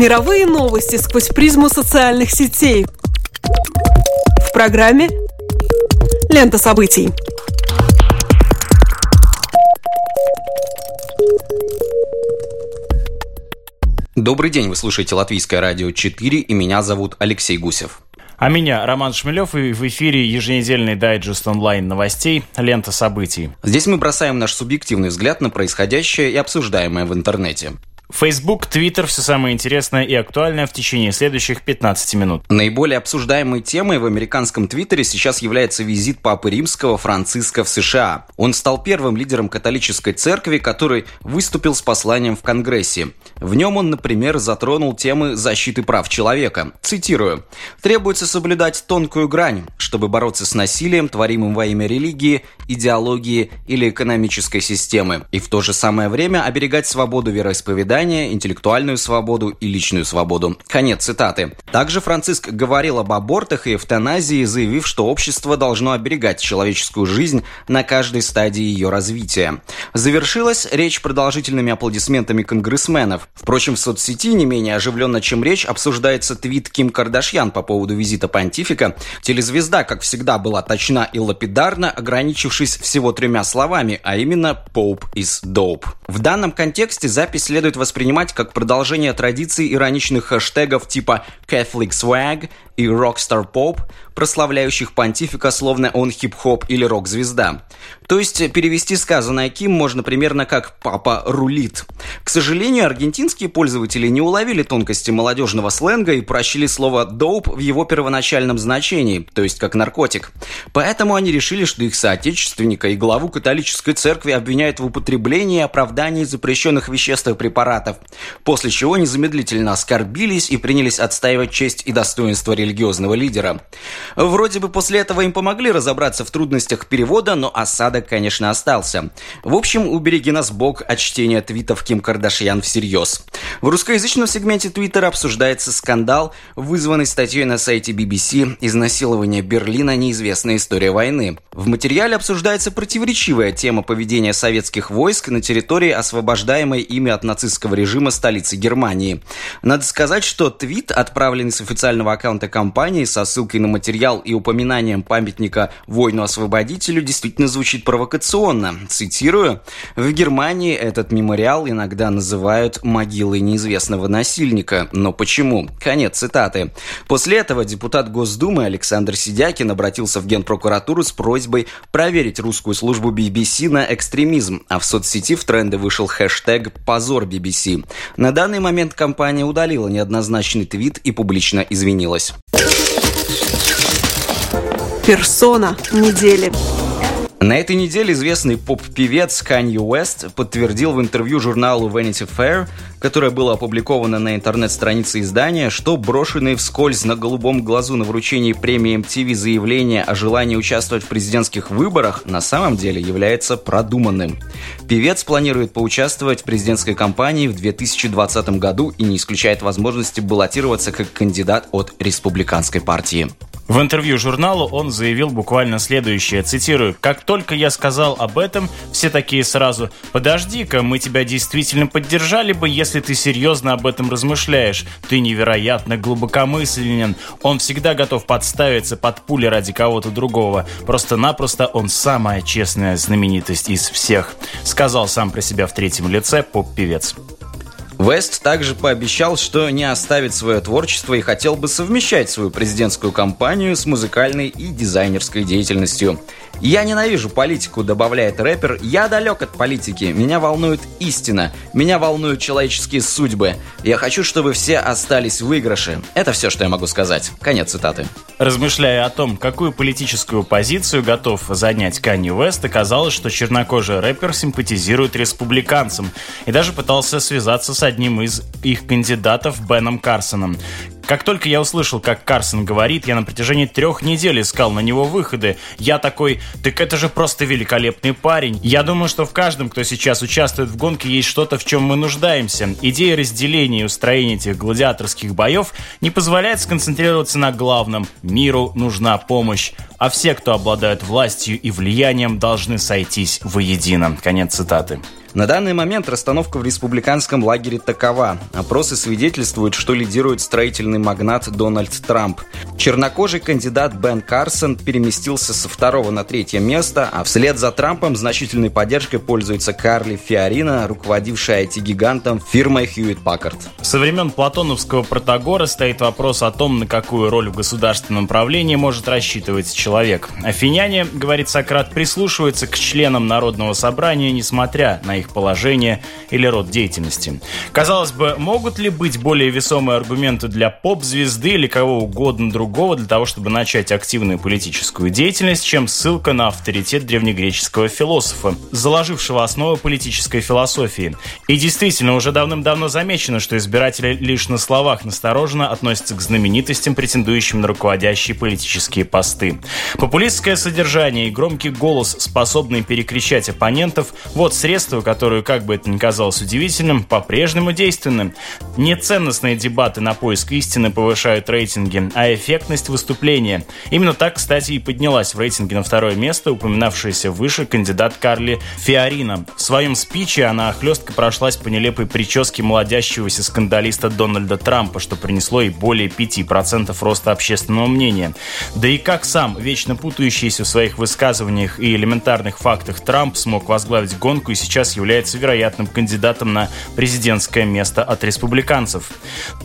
Мировые новости сквозь призму социальных сетей. В программе «Лента событий». Добрый день, вы слушаете Латвийское радио 4, и меня зовут Алексей Гусев. А меня Роман Шмелев, и в эфире еженедельный дайджест онлайн новостей «Лента событий». Здесь мы бросаем наш субъективный взгляд на происходящее и обсуждаемое в интернете. Facebook, Twitter – все самое интересное и актуальное в течение следующих 15 минут. Наиболее обсуждаемой темой в американском Твиттере сейчас является визит Папы Римского Франциска в США. Он стал первым лидером католической церкви, который выступил с посланием в Конгрессе. В нем он, например, затронул темы защиты прав человека. Цитирую. «Требуется соблюдать тонкую грань, чтобы бороться с насилием, творимым во имя религии, идеологии или экономической системы, и в то же самое время оберегать свободу вероисповедания вероисповедания, интеллектуальную свободу и личную свободу. Конец цитаты. Также Франциск говорил об абортах и эвтаназии, заявив, что общество должно оберегать человеческую жизнь на каждой стадии ее развития. Завершилась речь продолжительными аплодисментами конгрессменов. Впрочем, в соцсети не менее оживленно, чем речь, обсуждается твит Ким Кардашьян по поводу визита понтифика. Телезвезда, как всегда, была точна и лапидарна, ограничившись всего тремя словами, а именно «Pope is dope». В данном контексте запись следует воспринимать как продолжение традиций ироничных хэштегов типа Catholic Swag и Pop, прославляющих понтифика словно он хип-хоп или рок-звезда. То есть перевести сказанное Ким можно примерно как «папа рулит». К сожалению, аргентинские пользователи не уловили тонкости молодежного сленга и прощили слово «доуп» в его первоначальном значении, то есть как наркотик. Поэтому они решили, что их соотечественника и главу католической церкви обвиняют в употреблении и оправдании запрещенных веществ и препаратов, после чего незамедлительно оскорбились и принялись отстаивать честь и достоинство религиозного лидера. Вроде бы после этого им помогли разобраться в трудностях перевода, но осадок, конечно, остался. В общем, убереги нас Бог от чтения твитов Ким Кардашьян всерьез. В русскоязычном сегменте Твиттера обсуждается скандал, вызванный статьей на сайте BBC «Изнасилование Берлина. Неизвестная история войны». В материале обсуждается противоречивая тема поведения советских войск на территории, освобождаемой ими от нацистского режима столицы Германии. Надо сказать, что твит, отправленный с официального аккаунта компании со ссылкой на материал и упоминанием памятника воину-освободителю, действительно звучит провокационно. Цитирую, «В Германии этот мемориал иногда называют могилой неизвестного насильника. Но почему?» Конец цитаты. После этого депутат Госдумы Александр Сидякин обратился в Генпрокуратуру с просьбой проверить русскую службу BBC на экстремизм, а в соцсети в тренды вышел хэштег «Позор BBC». На данный момент компания удалила неоднозначный твит и публично извинилась. Персона недели. На этой неделе известный поп-певец Канье Уэст подтвердил в интервью журналу Vanity Fair, которое было опубликовано на интернет-странице издания, что брошенные вскользь на голубом глазу на вручении премии MTV заявление о желании участвовать в президентских выборах на самом деле является продуманным. Певец планирует поучаствовать в президентской кампании в 2020 году и не исключает возможности баллотироваться как кандидат от республиканской партии. В интервью журналу он заявил буквально следующее, цитирую, «Как только я сказал об этом, все такие сразу, подожди-ка, мы тебя действительно поддержали бы, если ты серьезно об этом размышляешь. Ты невероятно глубокомысленен. Он всегда готов подставиться под пули ради кого-то другого. Просто-напросто он самая честная знаменитость из всех», сказал сам про себя в третьем лице поп-певец. Вест также пообещал, что не оставит свое творчество и хотел бы совмещать свою президентскую кампанию с музыкальной и дизайнерской деятельностью. «Я ненавижу политику», — добавляет рэпер. «Я далек от политики. Меня волнует истина. Меня волнуют человеческие судьбы. Я хочу, чтобы все остались в выигрыше». Это все, что я могу сказать. Конец цитаты. Размышляя о том, какую политическую позицию готов занять Канни Уэст, оказалось, что чернокожий рэпер симпатизирует республиканцам и даже пытался связаться с одним из их кандидатов Беном Карсоном. Как только я услышал, как Карсон говорит, я на протяжении трех недель искал на него выходы. Я такой, так это же просто великолепный парень. Я думаю, что в каждом, кто сейчас участвует в гонке, есть что-то, в чем мы нуждаемся. Идея разделения и устроения этих гладиаторских боев не позволяет сконцентрироваться на главном. Миру нужна помощь. А все, кто обладают властью и влиянием, должны сойтись воедино. Конец цитаты. На данный момент расстановка в республиканском лагере такова. Опросы свидетельствуют, что лидирует строительный магнат Дональд Трамп. Чернокожий кандидат Бен Карсон переместился со второго на третье место, а вслед за Трампом значительной поддержкой пользуется Карли Фиорина, руководившая IT-гигантом фирмой Хьюитт Паккард. Со времен Платоновского протагора стоит вопрос о том, на какую роль в государственном правлении может рассчитывать человек. Афиняне, говорит Сократ, прислушиваются к членам Народного собрания, несмотря на их положение или род деятельности. Казалось бы, могут ли быть более весомые аргументы для поп-звезды или кого угодно другого для того, чтобы начать активную политическую деятельность, чем ссылка на авторитет древнегреческого философа, заложившего основы политической философии. И действительно, уже давным-давно замечено, что избиратели лишь на словах настороженно относятся к знаменитостям, претендующим на руководящие политические посты. Популистское содержание и громкий голос, способный перекричать оппонентов, вот средства, которые, как бы это ни казалось удивительным, по-прежнему действенны. Не ценностные дебаты на поиск истины повышают рейтинги, а эффектность выступления. Именно так, кстати, и поднялась в рейтинге на второе место упоминавшаяся выше кандидат Карли Фиорина. В своем спиче она хлестко прошлась по нелепой прическе молодящегося скандалиста Дональда Трампа, что принесло ей более 5% роста общественного мнения. Да и как сам, вечно путающийся в своих высказываниях и элементарных фактах Трамп смог возглавить гонку и сейчас является вероятным кандидатом на президентское место от республиканцев.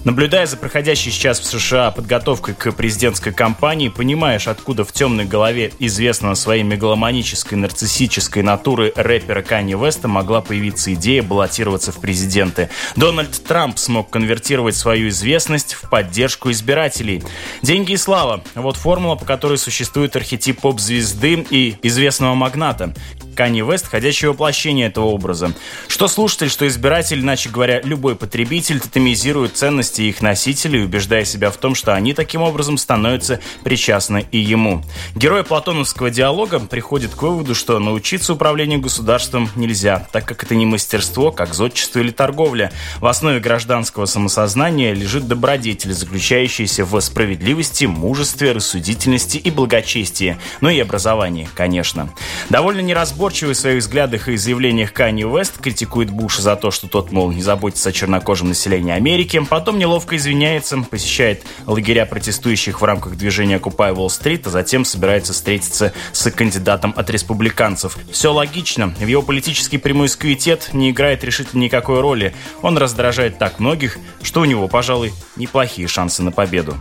Наблюдая за проходящей сейчас в США подготовкой к президентской кампании, понимаешь, откуда в темной голове известного своей мегаломанической нарциссической натуры рэпера Канни Веста могла появиться идея баллотироваться в президенты. Дональд Трамп смог конвертировать свою известность в поддержку избирателей. Деньги и слава – вот формула, по которой существует архетип поп-звезды и известного магната. Канни Вест – ходячее воплощение этого образа. Что слушатель, что избиратель, иначе говоря, любой потребитель тотемизирует ценности их носителей, убеждая себя в том, что они таким образом становятся причастны и ему. Герой платоновского диалога приходит к выводу, что научиться управлению государством нельзя, так как это не мастерство, как зодчество или торговля. В основе гражданского самосознания лежит добродетель, заключающаяся в справедливости, мужестве, рассудительности и благочестии, ну и образовании, конечно. Довольно неразборчиво разборчивый в своих взглядах и заявлениях Канни Уэст, критикует Буша за то, что тот, мол, не заботится о чернокожем населении Америки, потом неловко извиняется, посещает лагеря протестующих в рамках движения «Окупай Уолл-стрит», а затем собирается встретиться с кандидатом от республиканцев. Все логично. В его политический премуискуитет не играет решительно никакой роли. Он раздражает так многих, что у него, пожалуй, неплохие шансы на победу.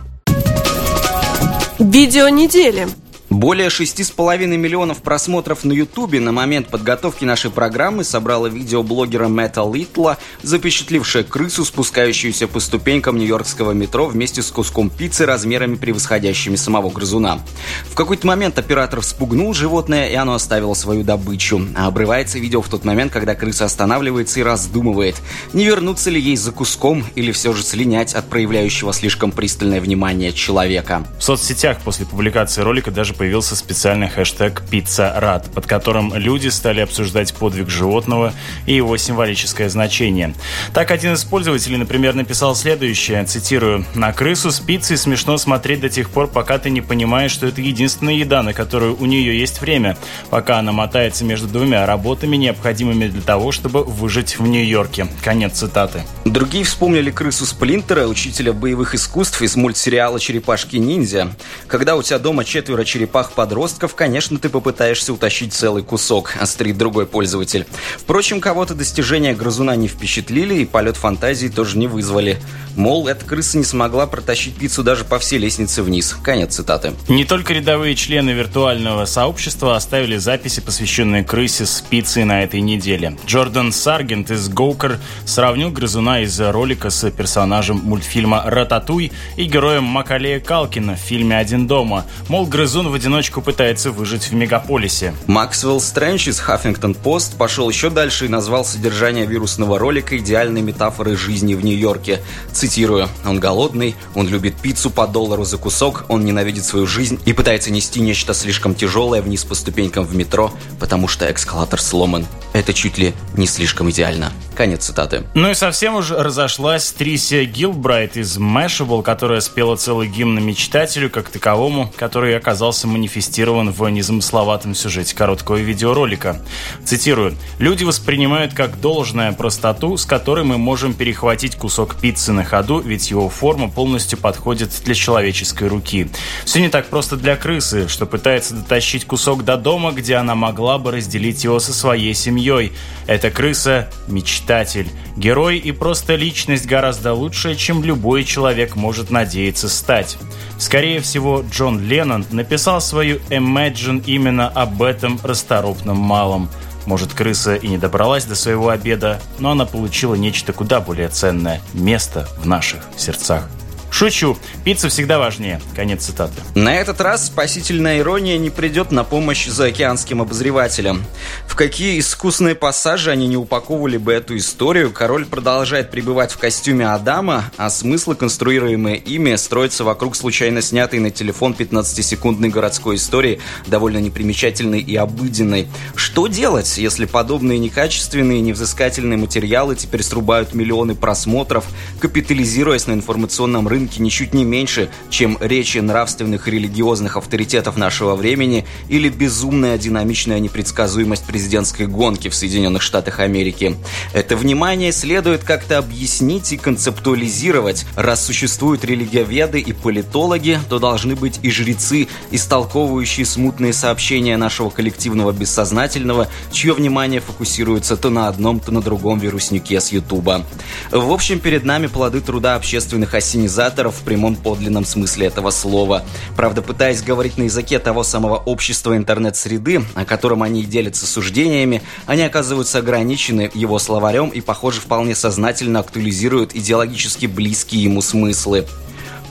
Видео недели. Более 6,5 миллионов просмотров на Ютубе на момент подготовки нашей программы собрало видео блогера Мэтта Литла, запечатлившее крысу, спускающуюся по ступенькам нью-йоркского метро вместе с куском пиццы размерами превосходящими самого грызуна. В какой-то момент оператор вспугнул животное, и оно оставило свою добычу. А обрывается видео в тот момент, когда крыса останавливается и раздумывает, не вернуться ли ей за куском или все же слинять от проявляющего слишком пристальное внимание человека. В соцсетях после публикации ролика даже появилось появился специальный хэштег «Пицца Рад», под которым люди стали обсуждать подвиг животного и его символическое значение. Так, один из пользователей, например, написал следующее, цитирую, «На крысу с пиццей смешно смотреть до тех пор, пока ты не понимаешь, что это единственная еда, на которую у нее есть время, пока она мотается между двумя работами, необходимыми для того, чтобы выжить в Нью-Йорке». Конец цитаты. Другие вспомнили крысу Сплинтера, учителя боевых искусств из мультсериала «Черепашки-ниндзя». Когда у тебя дома четверо черепашек черепах-подростков, конечно, ты попытаешься утащить целый кусок, острит другой пользователь. Впрочем, кого-то достижения грызуна не впечатлили и полет фантазии тоже не вызвали. Мол, эта крыса не смогла протащить пиццу даже по всей лестнице вниз. Конец цитаты. Не только рядовые члены виртуального сообщества оставили записи, посвященные крысе с пиццей на этой неделе. Джордан Саргент из Гоукер сравнил грызуна из ролика с персонажем мультфильма «Рататуй» и героем Макалея Калкина в фильме «Один дома». Мол, грызун в одиночку пытается выжить в мегаполисе. Максвелл Стрэндж из Huffington Post пошел еще дальше и назвал содержание вирусного ролика идеальной метафорой жизни в Нью-Йорке. Цитирую. «Он голодный, он любит пиццу по доллару за кусок, он ненавидит свою жизнь и пытается нести нечто слишком тяжелое вниз по ступенькам в метро, потому что эскалатор сломан. Это чуть ли не слишком идеально». Конец цитаты. Ну и совсем уже разошлась Трисия Гилбрайт из Mashable, которая спела целый гимн мечтателю как таковому, который оказался манифестирован в незамысловатом сюжете короткого видеоролика. Цитирую. «Люди воспринимают как должное простоту, с которой мы можем перехватить кусок пиццы на ходу, ведь его форма полностью подходит для человеческой руки. Все не так просто для крысы, что пытается дотащить кусок до дома, где она могла бы разделить его со своей семьей. Эта крыса – мечтатель, герой и просто личность гораздо лучше, чем любой человек может надеяться стать. Скорее всего, Джон Леннон написал свою Imagine именно об этом расторопном малом. Может, крыса и не добралась до своего обеда, но она получила нечто куда более ценное – место в наших сердцах. Шучу. Пицца всегда важнее. Конец цитаты. На этот раз спасительная ирония не придет на помощь заокеанским обозревателям. В какие искусные пассажи они не упаковывали бы эту историю, король продолжает пребывать в костюме Адама, а смыслы, конструируемые ими, строятся вокруг случайно снятой на телефон 15-секундной городской истории, довольно непримечательной и обыденной. Что делать, если подобные некачественные, невзыскательные материалы теперь срубают миллионы просмотров, капитализируясь на информационном рынке рынке ничуть не меньше, чем речи нравственных и религиозных авторитетов нашего времени или безумная динамичная непредсказуемость президентской гонки в Соединенных Штатах Америки. Это внимание следует как-то объяснить и концептуализировать. Раз существуют религиоведы и политологи, то должны быть и жрецы, истолковывающие смутные сообщения нашего коллективного бессознательного, чье внимание фокусируется то на одном, то на другом вируснике с Ютуба. В общем, перед нами плоды труда общественных осенизаторов коммуникаторов в прямом подлинном смысле этого слова. Правда, пытаясь говорить на языке того самого общества интернет-среды, о котором они делятся суждениями, они оказываются ограничены его словарем и, похоже, вполне сознательно актуализируют идеологически близкие ему смыслы.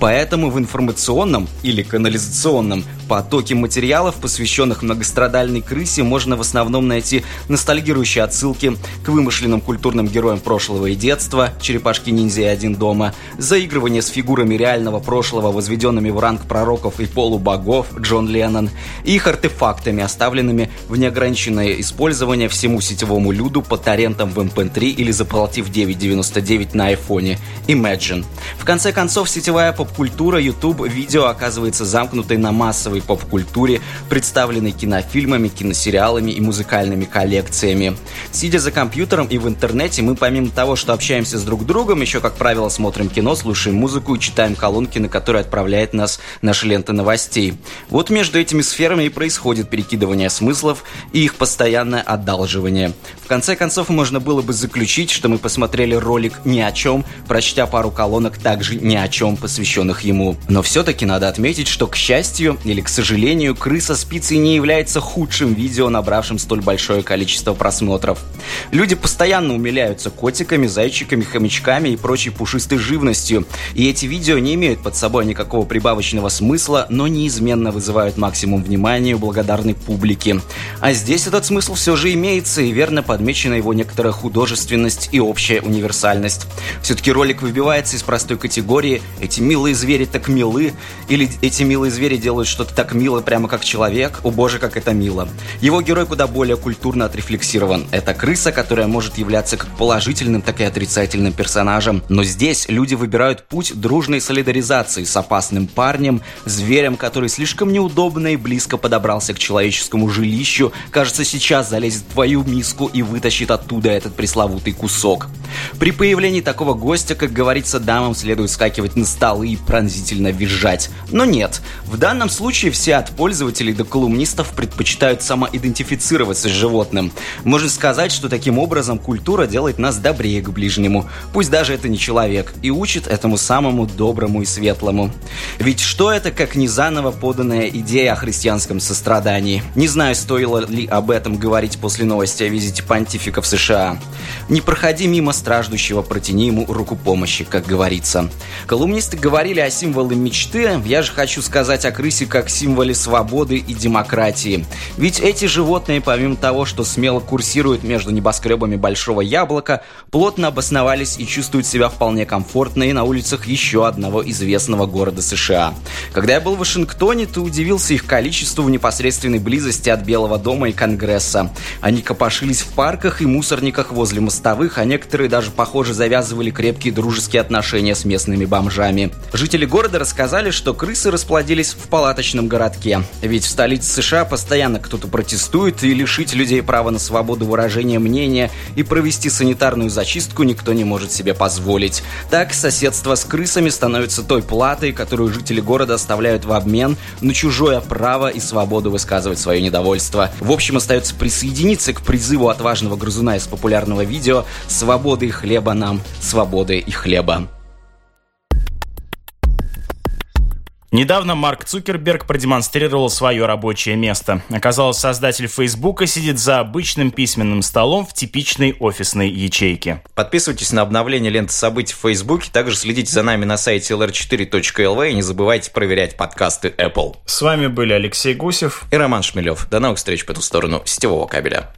Поэтому в информационном или канализационном потоке материалов, посвященных многострадальной крысе, можно в основном найти ностальгирующие отсылки к вымышленным культурным героям прошлого и детства, черепашки-ниндзя и один дома, заигрывание с фигурами реального прошлого, возведенными в ранг пророков и полубогов Джон Леннон, их артефактами, оставленными в неограниченное использование всему сетевому люду по торрентам в MP3 или заплатив 9.99 на айфоне. Imagine. В конце концов, сетевая поп-культура YouTube видео оказывается замкнутой на массовой поп-культуре, представленной кинофильмами, киносериалами и музыкальными коллекциями. Сидя за компьютером и в интернете, мы помимо того, что общаемся с друг другом, еще, как правило, смотрим кино, слушаем музыку и читаем колонки, на которые отправляет нас наша лента новостей. Вот между этими сферами и происходит перекидывание смыслов и их постоянное одалживание. В конце концов, можно было бы заключить, что мы посмотрели ролик ни о чем, прочтя пару колонок также ни о чем, посвященных ему. Но все-таки надо отметить, что, к счастью или к сожалению, «Крыса спицей» не является худшим видео, набравшим столь большое количество просмотров. Люди постоянно умиляются котиками, зайчиками, хомячками и прочей пушистой живностью, и эти видео не имеют под собой никакого прибавочного смысла, но неизменно вызывают максимум внимания у благодарной публики. А здесь этот смысл все же имеется, и верно подмечена его некоторая художественность и общая универсальность. Все-таки ролик выбивается из простой категории «эти милые звери так милы» или «эти милые звери делают что-то так мило, прямо как человек, о боже, как это мило». Его герой куда более культурно отрефлексирован. Это крыса, которая может являться как положительным, так и отрицательным персонажем. Но здесь люди выбирают путь дружной солидаризации с опасным парнем, зверем, который слишком неудобно и близко подобрался к человеческому жилищу, кажется, сейчас залезет в твою миску и вытащит оттуда этот пресловутый кусок. При появлении такого гостя, как говорится, дамам следует скакивать на столы и пронзительно визжать. Но нет, в данном случае все от пользователей до колумнистов предпочитают самоидентифицироваться с животным. Можно сказать, что таким образом культура делает нас добрее к ближнему, пусть даже это не человек, и учит этому самому доброму и светлому. Ведь что это, как не заново поданная идея о христианском сострадании? Не знаю, стоило ли об этом говорить после новости о визите понтифика в США. Не проходи мимо страждущего, протяни ему руку помощи, как говорится. Колумнисты говорили о символе мечты, я же хочу сказать о крысе как символе свободы и демократии. Ведь эти животные, помимо того, что смело курсируют между небоскребами Большого Яблока, плотно обосновались и чувствуют себя вполне комфортно и на улицах еще одного известного города США. Когда я был в Вашингтоне, то удивился их количеству в непосредственной близости от Белого дома и Конгресса. Они копошились в парках и мусорниках возле мостовых, а некоторые даже, похоже, завязывали крепкие дружеские отношения с местными бомжами. Жители города рассказали, что крысы расплодились в палаточном городке. Ведь в столице США постоянно кто-то протестует, и лишить людей права на свободу выражения мнения и провести санитарную зачистку никто не может себе позволить. Так, соседство с крысами становится той платой, которую жители города оставляют в обмен на чужое право и свободу высказывать свое недовольство. В общем, остается присоединиться к призыву отважного грызуна из популярного видео «Свободы и хлеба нам, свободы и хлеба». Недавно Марк Цукерберг продемонстрировал свое рабочее место. Оказалось, создатель Фейсбука сидит за обычным письменным столом в типичной офисной ячейке. Подписывайтесь на обновление ленты событий в Фейсбуке, также следите за нами на сайте lr4.lv и не забывайте проверять подкасты Apple. С вами были Алексей Гусев и Роман Шмелев. До новых встреч по ту сторону сетевого кабеля.